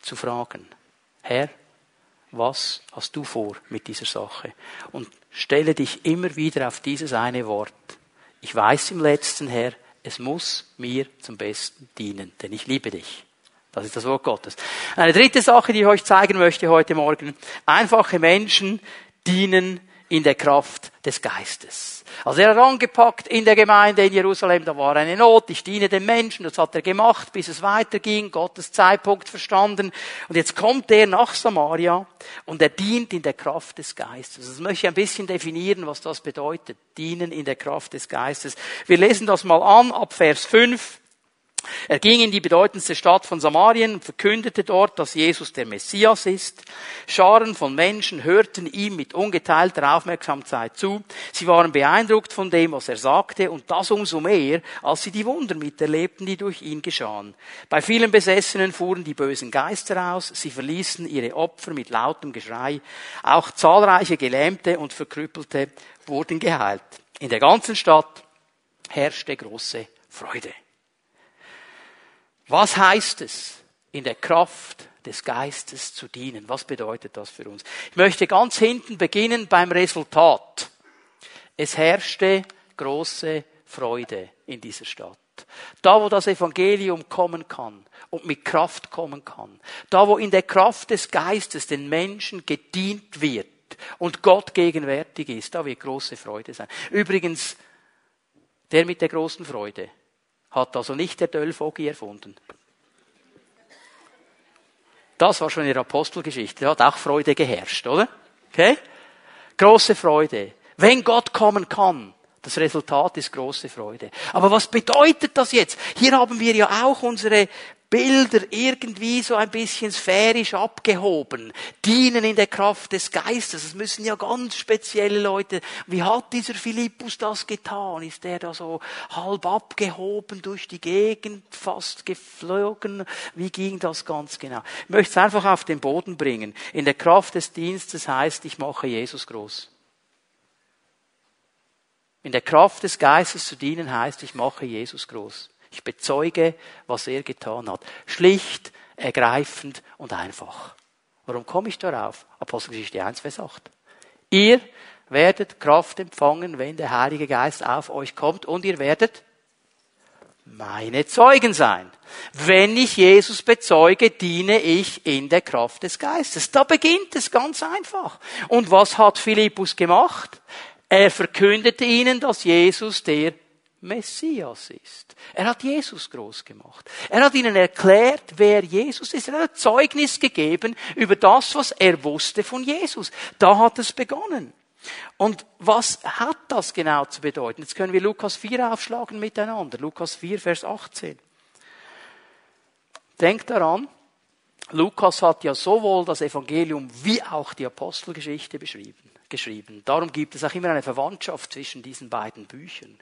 zu fragen, Herr, was hast du vor mit dieser Sache? Und stelle dich immer wieder auf dieses eine Wort. Ich weiß im letzten, Herr, es muss mir zum Besten dienen, denn ich liebe dich. Das ist das Wort Gottes. Eine dritte Sache, die ich euch zeigen möchte heute Morgen. Einfache Menschen dienen in der Kraft des Geistes. Also er hat angepackt in der Gemeinde in Jerusalem, da war eine Not, ich diene den Menschen, das hat er gemacht, bis es weiterging, Gottes Zeitpunkt verstanden. Und jetzt kommt er nach Samaria und er dient in der Kraft des Geistes. Das möchte ich ein bisschen definieren, was das bedeutet. Dienen in der Kraft des Geistes. Wir lesen das mal an ab Vers 5. Er ging in die bedeutendste Stadt von Samarien und verkündete dort, dass Jesus der Messias ist. Scharen von Menschen hörten ihm mit ungeteilter Aufmerksamkeit zu. Sie waren beeindruckt von dem, was er sagte, und das umso mehr, als sie die Wunder miterlebten, die durch ihn geschahen. Bei vielen Besessenen fuhren die bösen Geister aus, sie verließen ihre Opfer mit lautem Geschrei. Auch zahlreiche Gelähmte und Verkrüppelte wurden geheilt. In der ganzen Stadt herrschte große Freude. Was heißt es, in der Kraft des Geistes zu dienen. Was bedeutet das für uns? Ich möchte ganz hinten beginnen beim Resultat. Es herrschte große Freude in dieser Stadt. Da, wo das Evangelium kommen kann und mit Kraft kommen kann. Da, wo in der Kraft des Geistes den Menschen gedient wird und Gott gegenwärtig ist, da wird große Freude sein. Übrigens, der mit der großen Freude hat also nicht der Dölfogi erfunden. Das war schon in der Apostelgeschichte. Da hat auch Freude geherrscht, oder? Okay? Große Freude. Wenn Gott kommen kann, das Resultat ist große Freude. Aber was bedeutet das jetzt? Hier haben wir ja auch unsere Bilder irgendwie so ein bisschen sphärisch abgehoben, dienen in der Kraft des Geistes. Es müssen ja ganz spezielle Leute. Wie hat dieser Philippus das getan? Ist der da so halb abgehoben durch die Gegend, fast geflogen? Wie ging das ganz genau? Ich möchte es einfach auf den Boden bringen. In der Kraft des Dienstes heißt, ich mache Jesus groß. In der Kraft des Geistes zu dienen heißt, ich mache Jesus groß. Ich bezeuge, was er getan hat. Schlicht, ergreifend und einfach. Warum komme ich darauf? Apostelgeschichte 1, Vers 8. Ihr werdet Kraft empfangen, wenn der Heilige Geist auf euch kommt und ihr werdet meine Zeugen sein. Wenn ich Jesus bezeuge, diene ich in der Kraft des Geistes. Da beginnt es ganz einfach. Und was hat Philippus gemacht? Er verkündete ihnen, dass Jesus der Messias ist. Er hat Jesus groß gemacht. Er hat ihnen erklärt, wer Jesus ist. Er hat Zeugnis gegeben über das, was er wusste von Jesus. Da hat es begonnen. Und was hat das genau zu bedeuten? Jetzt können wir Lukas 4 aufschlagen miteinander. Lukas 4, Vers 18. Denkt daran, Lukas hat ja sowohl das Evangelium wie auch die Apostelgeschichte beschrieben geschrieben. Darum gibt es auch immer eine Verwandtschaft zwischen diesen beiden Büchern.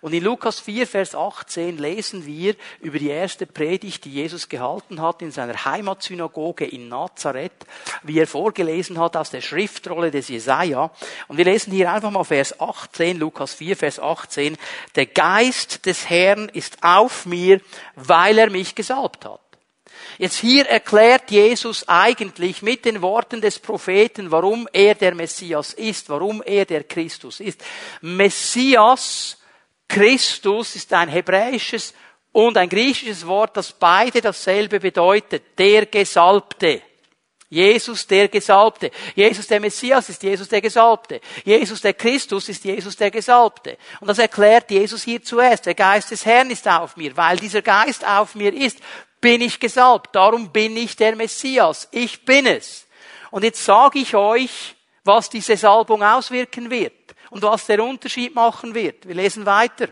Und in Lukas 4, Vers 18 lesen wir über die erste Predigt, die Jesus gehalten hat in seiner Heimatsynagoge in Nazareth, wie er vorgelesen hat aus der Schriftrolle des Jesaja. Und wir lesen hier einfach mal Vers 18, Lukas 4, Vers 18. Der Geist des Herrn ist auf mir, weil er mich gesalbt hat Jetzt hier erklärt Jesus eigentlich mit den Worten des Propheten, warum er der Messias ist, warum er der Christus ist. Messias, Christus ist ein hebräisches und ein griechisches Wort, das beide dasselbe bedeutet, der Gesalbte. Jesus der Gesalbte. Jesus der Messias ist Jesus der Gesalbte. Jesus der Christus ist Jesus der Gesalbte. Und das erklärt Jesus hier zuerst. Der Geist des Herrn ist auf mir. Weil dieser Geist auf mir ist, bin ich gesalbt. Darum bin ich der Messias. Ich bin es. Und jetzt sage ich euch, was diese Salbung auswirken wird und was der Unterschied machen wird. Wir lesen weiter.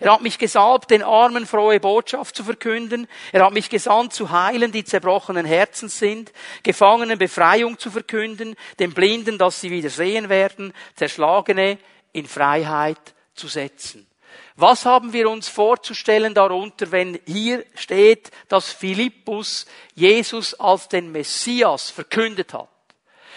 Er hat mich gesalbt, den Armen frohe Botschaft zu verkünden. Er hat mich gesandt, zu heilen, die zerbrochenen Herzens sind, Gefangenen Befreiung zu verkünden, den Blinden, dass sie wieder sehen werden, Zerschlagene in Freiheit zu setzen. Was haben wir uns vorzustellen darunter, wenn hier steht, dass Philippus Jesus als den Messias verkündet hat?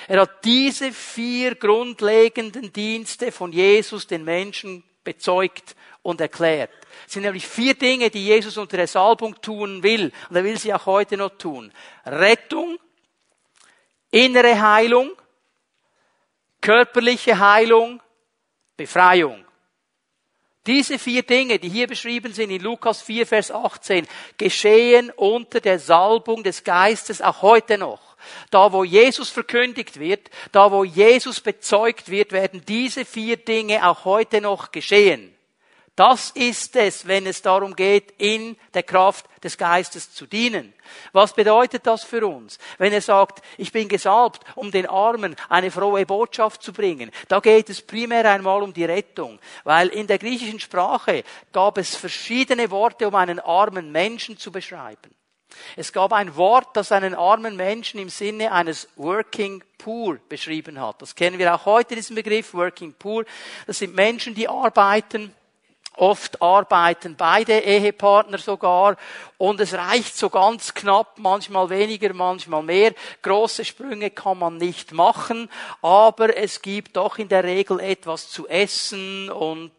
Er hat diese vier grundlegenden Dienste von Jesus den Menschen bezeugt und erklärt. Es sind nämlich vier Dinge, die Jesus unter der Salbung tun will. Und er will sie auch heute noch tun. Rettung, innere Heilung, körperliche Heilung, Befreiung. Diese vier Dinge, die hier beschrieben sind in Lukas 4, Vers 18, geschehen unter der Salbung des Geistes auch heute noch. Da, wo Jesus verkündigt wird, da, wo Jesus bezeugt wird, werden diese vier Dinge auch heute noch geschehen. Das ist es, wenn es darum geht, in der Kraft des Geistes zu dienen. Was bedeutet das für uns? Wenn er sagt, ich bin gesalbt, um den Armen eine frohe Botschaft zu bringen, da geht es primär einmal um die Rettung, weil in der griechischen Sprache gab es verschiedene Worte, um einen armen Menschen zu beschreiben. Es gab ein Wort, das einen armen Menschen im Sinne eines Working Poor beschrieben hat. Das kennen wir auch heute, diesen Begriff Working Poor. Das sind Menschen, die arbeiten, Oft arbeiten beide Ehepartner sogar und es reicht so ganz knapp, manchmal weniger, manchmal mehr. Große Sprünge kann man nicht machen, aber es gibt doch in der Regel etwas zu essen und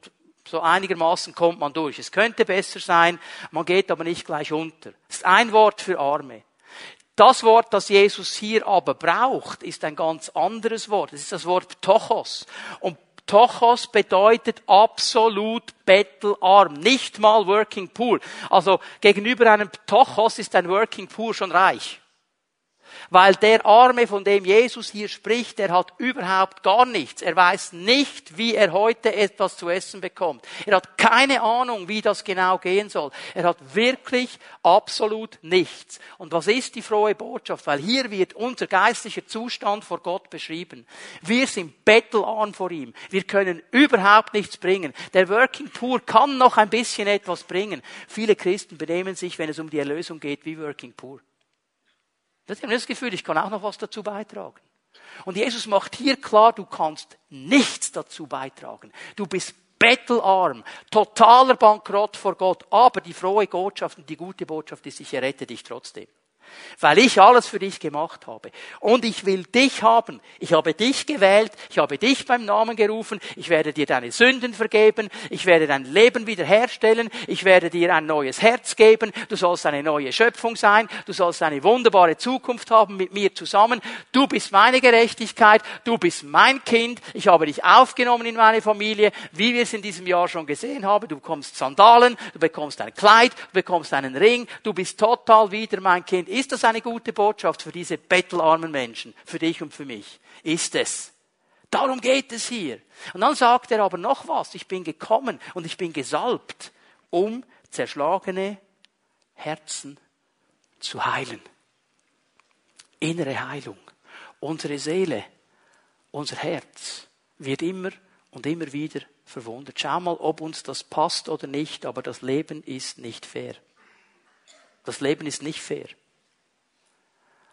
so einigermaßen kommt man durch. Es könnte besser sein, man geht aber nicht gleich unter. Das ist ein Wort für Arme. Das Wort, das Jesus hier aber braucht, ist ein ganz anderes Wort. Es ist das Wort Tochos. Und Tochos bedeutet absolut bettelarm, nicht mal working poor. Also gegenüber einem Tochos ist ein working poor schon reich. Weil der Arme, von dem Jesus hier spricht, der hat überhaupt gar nichts. Er weiß nicht, wie er heute etwas zu essen bekommt. Er hat keine Ahnung, wie das genau gehen soll. Er hat wirklich absolut nichts. Und was ist die frohe Botschaft? Weil hier wird unser geistlicher Zustand vor Gott beschrieben. Wir sind bettelarm vor ihm. Wir können überhaupt nichts bringen. Der Working Poor kann noch ein bisschen etwas bringen. Viele Christen benehmen sich, wenn es um die Erlösung geht, wie Working Poor. Das habe das Gefühl, ich kann auch noch was dazu beitragen. Und Jesus macht hier klar, du kannst nichts dazu beitragen. Du bist bettelarm, totaler Bankrott vor Gott. Aber die frohe Botschaft und die gute Botschaft ist, ich errette dich trotzdem weil ich alles für dich gemacht habe. Und ich will dich haben. Ich habe dich gewählt, ich habe dich beim Namen gerufen, ich werde dir deine Sünden vergeben, ich werde dein Leben wiederherstellen, ich werde dir ein neues Herz geben, du sollst eine neue Schöpfung sein, du sollst eine wunderbare Zukunft haben mit mir zusammen. Du bist meine Gerechtigkeit, du bist mein Kind, ich habe dich aufgenommen in meine Familie, wie wir es in diesem Jahr schon gesehen haben. Du bekommst Sandalen, du bekommst ein Kleid, du bekommst einen Ring, du bist total wieder mein Kind ist das eine gute Botschaft für diese bettelarmen Menschen, für dich und für mich? Ist es. Darum geht es hier. Und dann sagt er aber noch was. Ich bin gekommen und ich bin gesalbt, um zerschlagene Herzen zu heilen. Innere Heilung. Unsere Seele, unser Herz wird immer und immer wieder verwundert. Schau mal, ob uns das passt oder nicht, aber das Leben ist nicht fair. Das Leben ist nicht fair.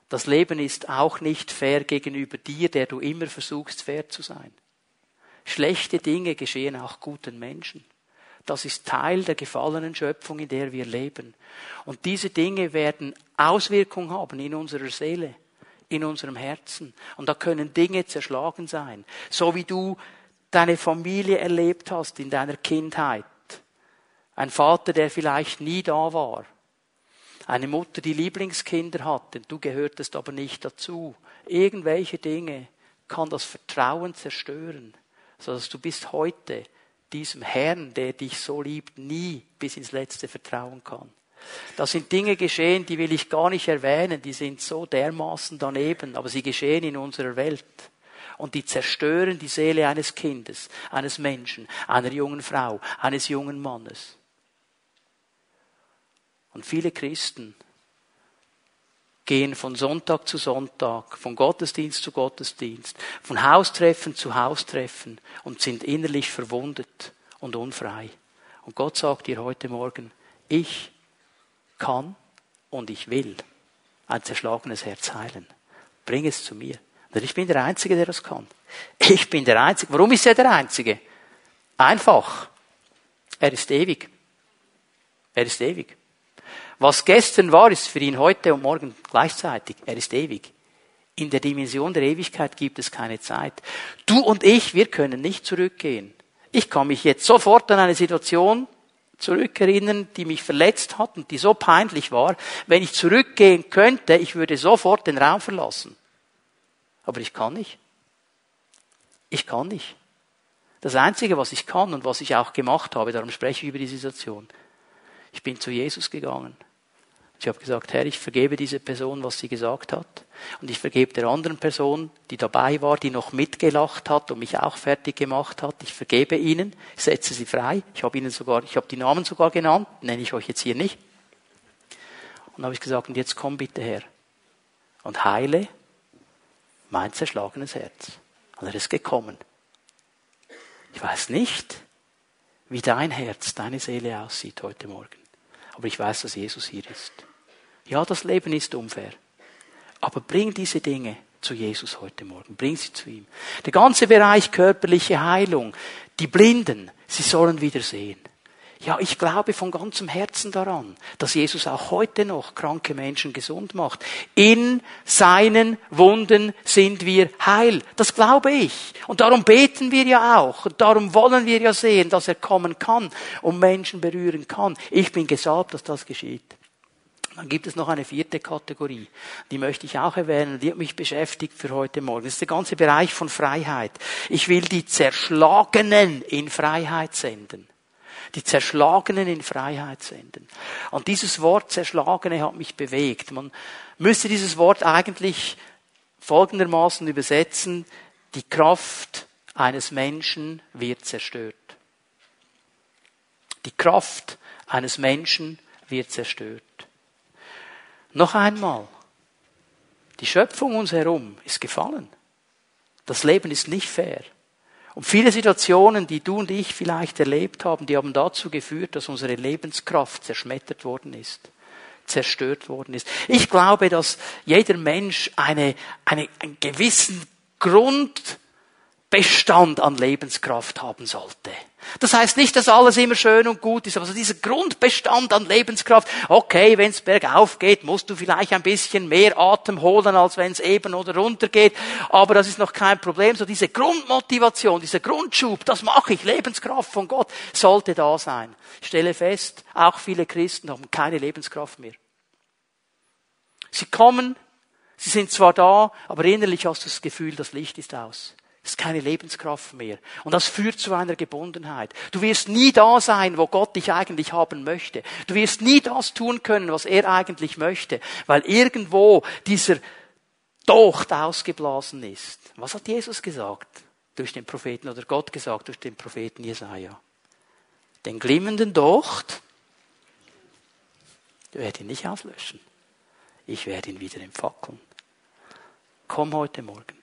Das Leben ist auch nicht fair gegenüber dir, der du immer versuchst, fair zu sein. Schlechte Dinge geschehen auch guten Menschen. Das ist Teil der gefallenen Schöpfung, in der wir leben. Und diese Dinge werden Auswirkungen haben in unserer Seele, in unserem Herzen. Und da können Dinge zerschlagen sein. So wie du deine Familie erlebt hast in deiner Kindheit. Ein Vater, der vielleicht nie da war. Eine Mutter, die Lieblingskinder hatte, du gehörtest aber nicht dazu. Irgendwelche Dinge kann das Vertrauen zerstören, sodass du bis heute diesem Herrn, der dich so liebt, nie bis ins Letzte vertrauen kann. Da sind Dinge geschehen, die will ich gar nicht erwähnen, die sind so dermaßen daneben, aber sie geschehen in unserer Welt. Und die zerstören die Seele eines Kindes, eines Menschen, einer jungen Frau, eines jungen Mannes. Und viele Christen gehen von Sonntag zu Sonntag, von Gottesdienst zu Gottesdienst, von Haustreffen zu Haustreffen und sind innerlich verwundet und unfrei. Und Gott sagt dir heute Morgen, ich kann und ich will ein zerschlagenes Herz heilen. Bring es zu mir. Denn ich bin der Einzige, der das kann. Ich bin der Einzige. Warum ist er der Einzige? Einfach. Er ist ewig. Er ist ewig. Was gestern war, ist für ihn heute und morgen gleichzeitig. Er ist ewig. In der Dimension der Ewigkeit gibt es keine Zeit. Du und ich, wir können nicht zurückgehen. Ich kann mich jetzt sofort an eine Situation zurückerinnern, die mich verletzt hat und die so peinlich war. Wenn ich zurückgehen könnte, ich würde sofort den Raum verlassen. Aber ich kann nicht. Ich kann nicht. Das Einzige, was ich kann und was ich auch gemacht habe, darum spreche ich über die Situation. Ich bin zu Jesus gegangen. Ich habe gesagt, Herr, ich vergebe diese Person, was sie gesagt hat. Und ich vergebe der anderen Person, die dabei war, die noch mitgelacht hat und mich auch fertig gemacht hat. Ich vergebe ihnen, setze sie frei. Ich habe ihnen sogar, ich habe die Namen sogar genannt, nenne ich euch jetzt hier nicht. Und dann habe ich gesagt, und jetzt komm bitte her und heile mein zerschlagenes Herz. Und er ist gekommen. Ich weiß nicht, wie dein Herz, deine Seele aussieht heute Morgen. Aber ich weiß, dass Jesus hier ist. Ja, das Leben ist unfair. Aber bring diese Dinge zu Jesus heute Morgen. Bring sie zu ihm. Der ganze Bereich körperliche Heilung. Die Blinden, sie sollen wieder sehen. Ja, ich glaube von ganzem Herzen daran, dass Jesus auch heute noch kranke Menschen gesund macht. In seinen Wunden sind wir heil. Das glaube ich. Und darum beten wir ja auch. Und darum wollen wir ja sehen, dass er kommen kann und Menschen berühren kann. Ich bin gesalbt, dass das geschieht. Dann gibt es noch eine vierte Kategorie. Die möchte ich auch erwähnen. Die hat mich beschäftigt für heute Morgen. Das ist der ganze Bereich von Freiheit. Ich will die Zerschlagenen in Freiheit senden. Die Zerschlagenen in Freiheit senden. Und dieses Wort Zerschlagene hat mich bewegt. Man müsste dieses Wort eigentlich folgendermaßen übersetzen. Die Kraft eines Menschen wird zerstört. Die Kraft eines Menschen wird zerstört. Noch einmal. Die Schöpfung uns herum ist gefallen. Das Leben ist nicht fair. Und viele Situationen, die du und ich vielleicht erlebt haben, die haben dazu geführt, dass unsere Lebenskraft zerschmettert worden ist, zerstört worden ist. Ich glaube, dass jeder Mensch eine, eine, einen gewissen Grund Bestand an Lebenskraft haben sollte. Das heißt nicht, dass alles immer schön und gut ist, aber so dieser Grundbestand an Lebenskraft, okay, wenn es bergauf geht, musst du vielleicht ein bisschen mehr Atem holen, als wenn es eben oder runter geht, aber das ist noch kein Problem. So diese Grundmotivation, dieser Grundschub, das mache ich, Lebenskraft von Gott, sollte da sein. Ich stelle fest, auch viele Christen haben keine Lebenskraft mehr. Sie kommen, sie sind zwar da, aber innerlich hast du das Gefühl, das Licht ist aus. Ist keine Lebenskraft mehr. Und das führt zu einer Gebundenheit. Du wirst nie da sein, wo Gott dich eigentlich haben möchte. Du wirst nie das tun können, was er eigentlich möchte, weil irgendwo dieser Docht ausgeblasen ist. Was hat Jesus gesagt? Durch den Propheten oder Gott gesagt durch den Propheten Jesaja. Den glimmenden Docht, ich werde ihn nicht auslöschen. Ich werde ihn wieder entfackeln. Komm heute Morgen.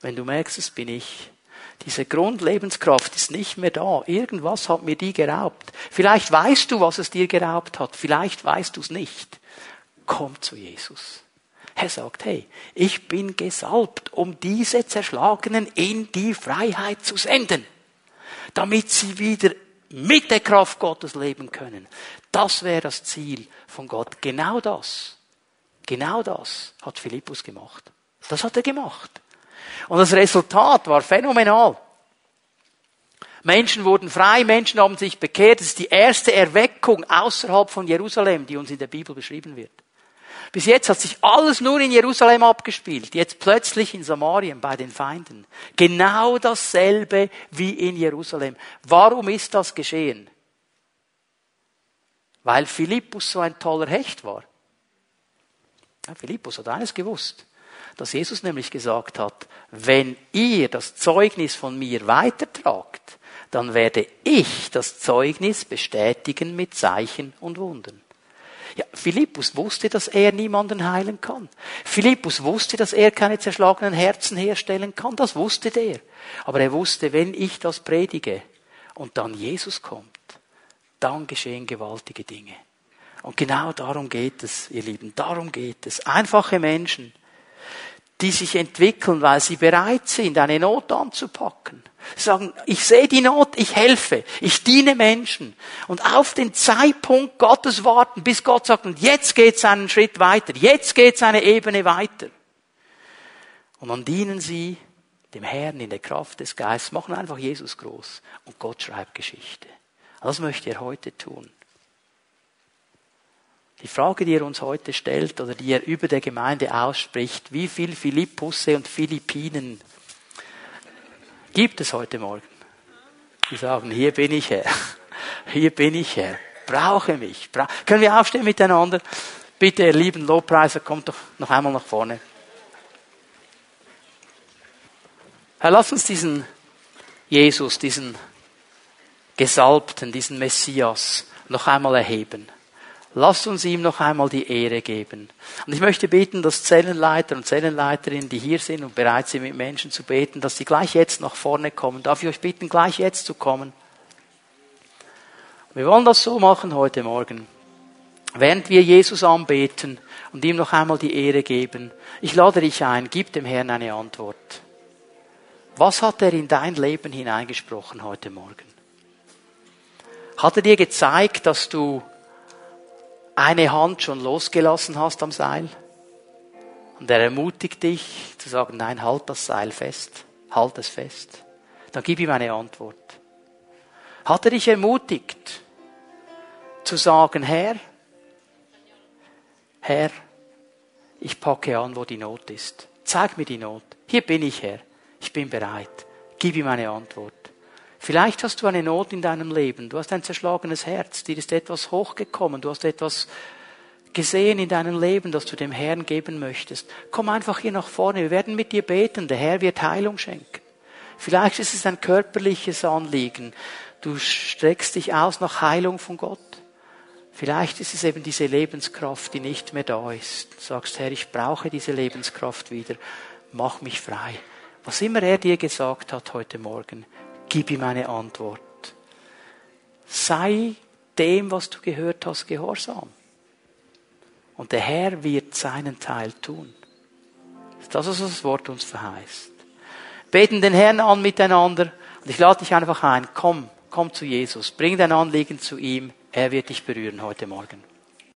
Wenn du merkst, es bin ich. Diese Grundlebenskraft ist nicht mehr da. Irgendwas hat mir die geraubt. Vielleicht weißt du, was es dir geraubt hat. Vielleicht weißt du es nicht. Komm zu Jesus. Er sagt, hey, ich bin gesalbt, um diese Zerschlagenen in die Freiheit zu senden, damit sie wieder mit der Kraft Gottes leben können. Das wäre das Ziel von Gott. Genau das, genau das hat Philippus gemacht. Das hat er gemacht. Und das Resultat war phänomenal. Menschen wurden frei, Menschen haben sich bekehrt. Das ist die erste Erweckung außerhalb von Jerusalem, die uns in der Bibel beschrieben wird. Bis jetzt hat sich alles nur in Jerusalem abgespielt, jetzt plötzlich in Samarien bei den Feinden. Genau dasselbe wie in Jerusalem. Warum ist das geschehen? Weil Philippus so ein toller Hecht war. Ja, Philippus hat eines gewusst dass Jesus nämlich gesagt hat, wenn ihr das Zeugnis von mir weitertragt, dann werde ich das Zeugnis bestätigen mit Zeichen und Wundern. Ja, Philippus wusste, dass er niemanden heilen kann. Philippus wusste, dass er keine zerschlagenen Herzen herstellen kann. Das wusste der. Aber er wusste, wenn ich das predige und dann Jesus kommt, dann geschehen gewaltige Dinge. Und genau darum geht es, ihr Lieben. Darum geht es. Einfache Menschen, die sich entwickeln, weil sie bereit sind, eine Not anzupacken. Sagen, ich sehe die Not, ich helfe, ich diene Menschen. Und auf den Zeitpunkt Gottes warten, bis Gott sagt, und jetzt geht's einen Schritt weiter, jetzt geht's eine Ebene weiter. Und dann dienen sie dem Herrn in der Kraft des Geistes, machen einfach Jesus groß. Und Gott schreibt Geschichte. Das möchte er heute tun. Die Frage, die er uns heute stellt oder die er über der Gemeinde ausspricht, wie viel Philippusse und Philippinen gibt es heute Morgen? Die sagen, hier bin ich Herr, hier bin ich Herr, brauche mich. Bra Können wir aufstehen miteinander? Bitte, ihr lieben Lobpreiser, kommt doch noch einmal nach vorne. Herr, lass uns diesen Jesus, diesen Gesalbten, diesen Messias noch einmal erheben. Lasst uns ihm noch einmal die Ehre geben. Und ich möchte beten, dass Zellenleiter und Zellenleiterinnen, die hier sind und bereit sind, mit Menschen zu beten, dass sie gleich jetzt nach vorne kommen. Darf ich euch bitten, gleich jetzt zu kommen? Wir wollen das so machen heute Morgen. Während wir Jesus anbeten und ihm noch einmal die Ehre geben, ich lade dich ein, gib dem Herrn eine Antwort. Was hat er in dein Leben hineingesprochen heute Morgen? Hat er dir gezeigt, dass du eine Hand schon losgelassen hast am Seil. Und er ermutigt dich zu sagen, nein, halt das Seil fest, halt es fest. Dann gib ihm eine Antwort. Hat er dich ermutigt zu sagen, Herr, Herr, ich packe an, wo die Not ist. Zeig mir die Not. Hier bin ich, Herr. Ich bin bereit. Gib ihm eine Antwort. Vielleicht hast du eine Not in deinem Leben. Du hast ein zerschlagenes Herz. Dir ist etwas hochgekommen. Du hast etwas gesehen in deinem Leben, das du dem Herrn geben möchtest. Komm einfach hier nach vorne. Wir werden mit dir beten. Der Herr wird Heilung schenken. Vielleicht ist es ein körperliches Anliegen. Du streckst dich aus nach Heilung von Gott. Vielleicht ist es eben diese Lebenskraft, die nicht mehr da ist. Du sagst, Herr, ich brauche diese Lebenskraft wieder. Mach mich frei. Was immer er dir gesagt hat heute Morgen, gib ihm eine Antwort. Sei dem, was du gehört hast, gehorsam. Und der Herr wird seinen Teil tun. Das ist das, was das Wort uns verheißt. Beten den Herrn an miteinander. Und ich lade dich einfach ein. Komm, komm zu Jesus. Bring dein Anliegen zu ihm. Er wird dich berühren heute Morgen.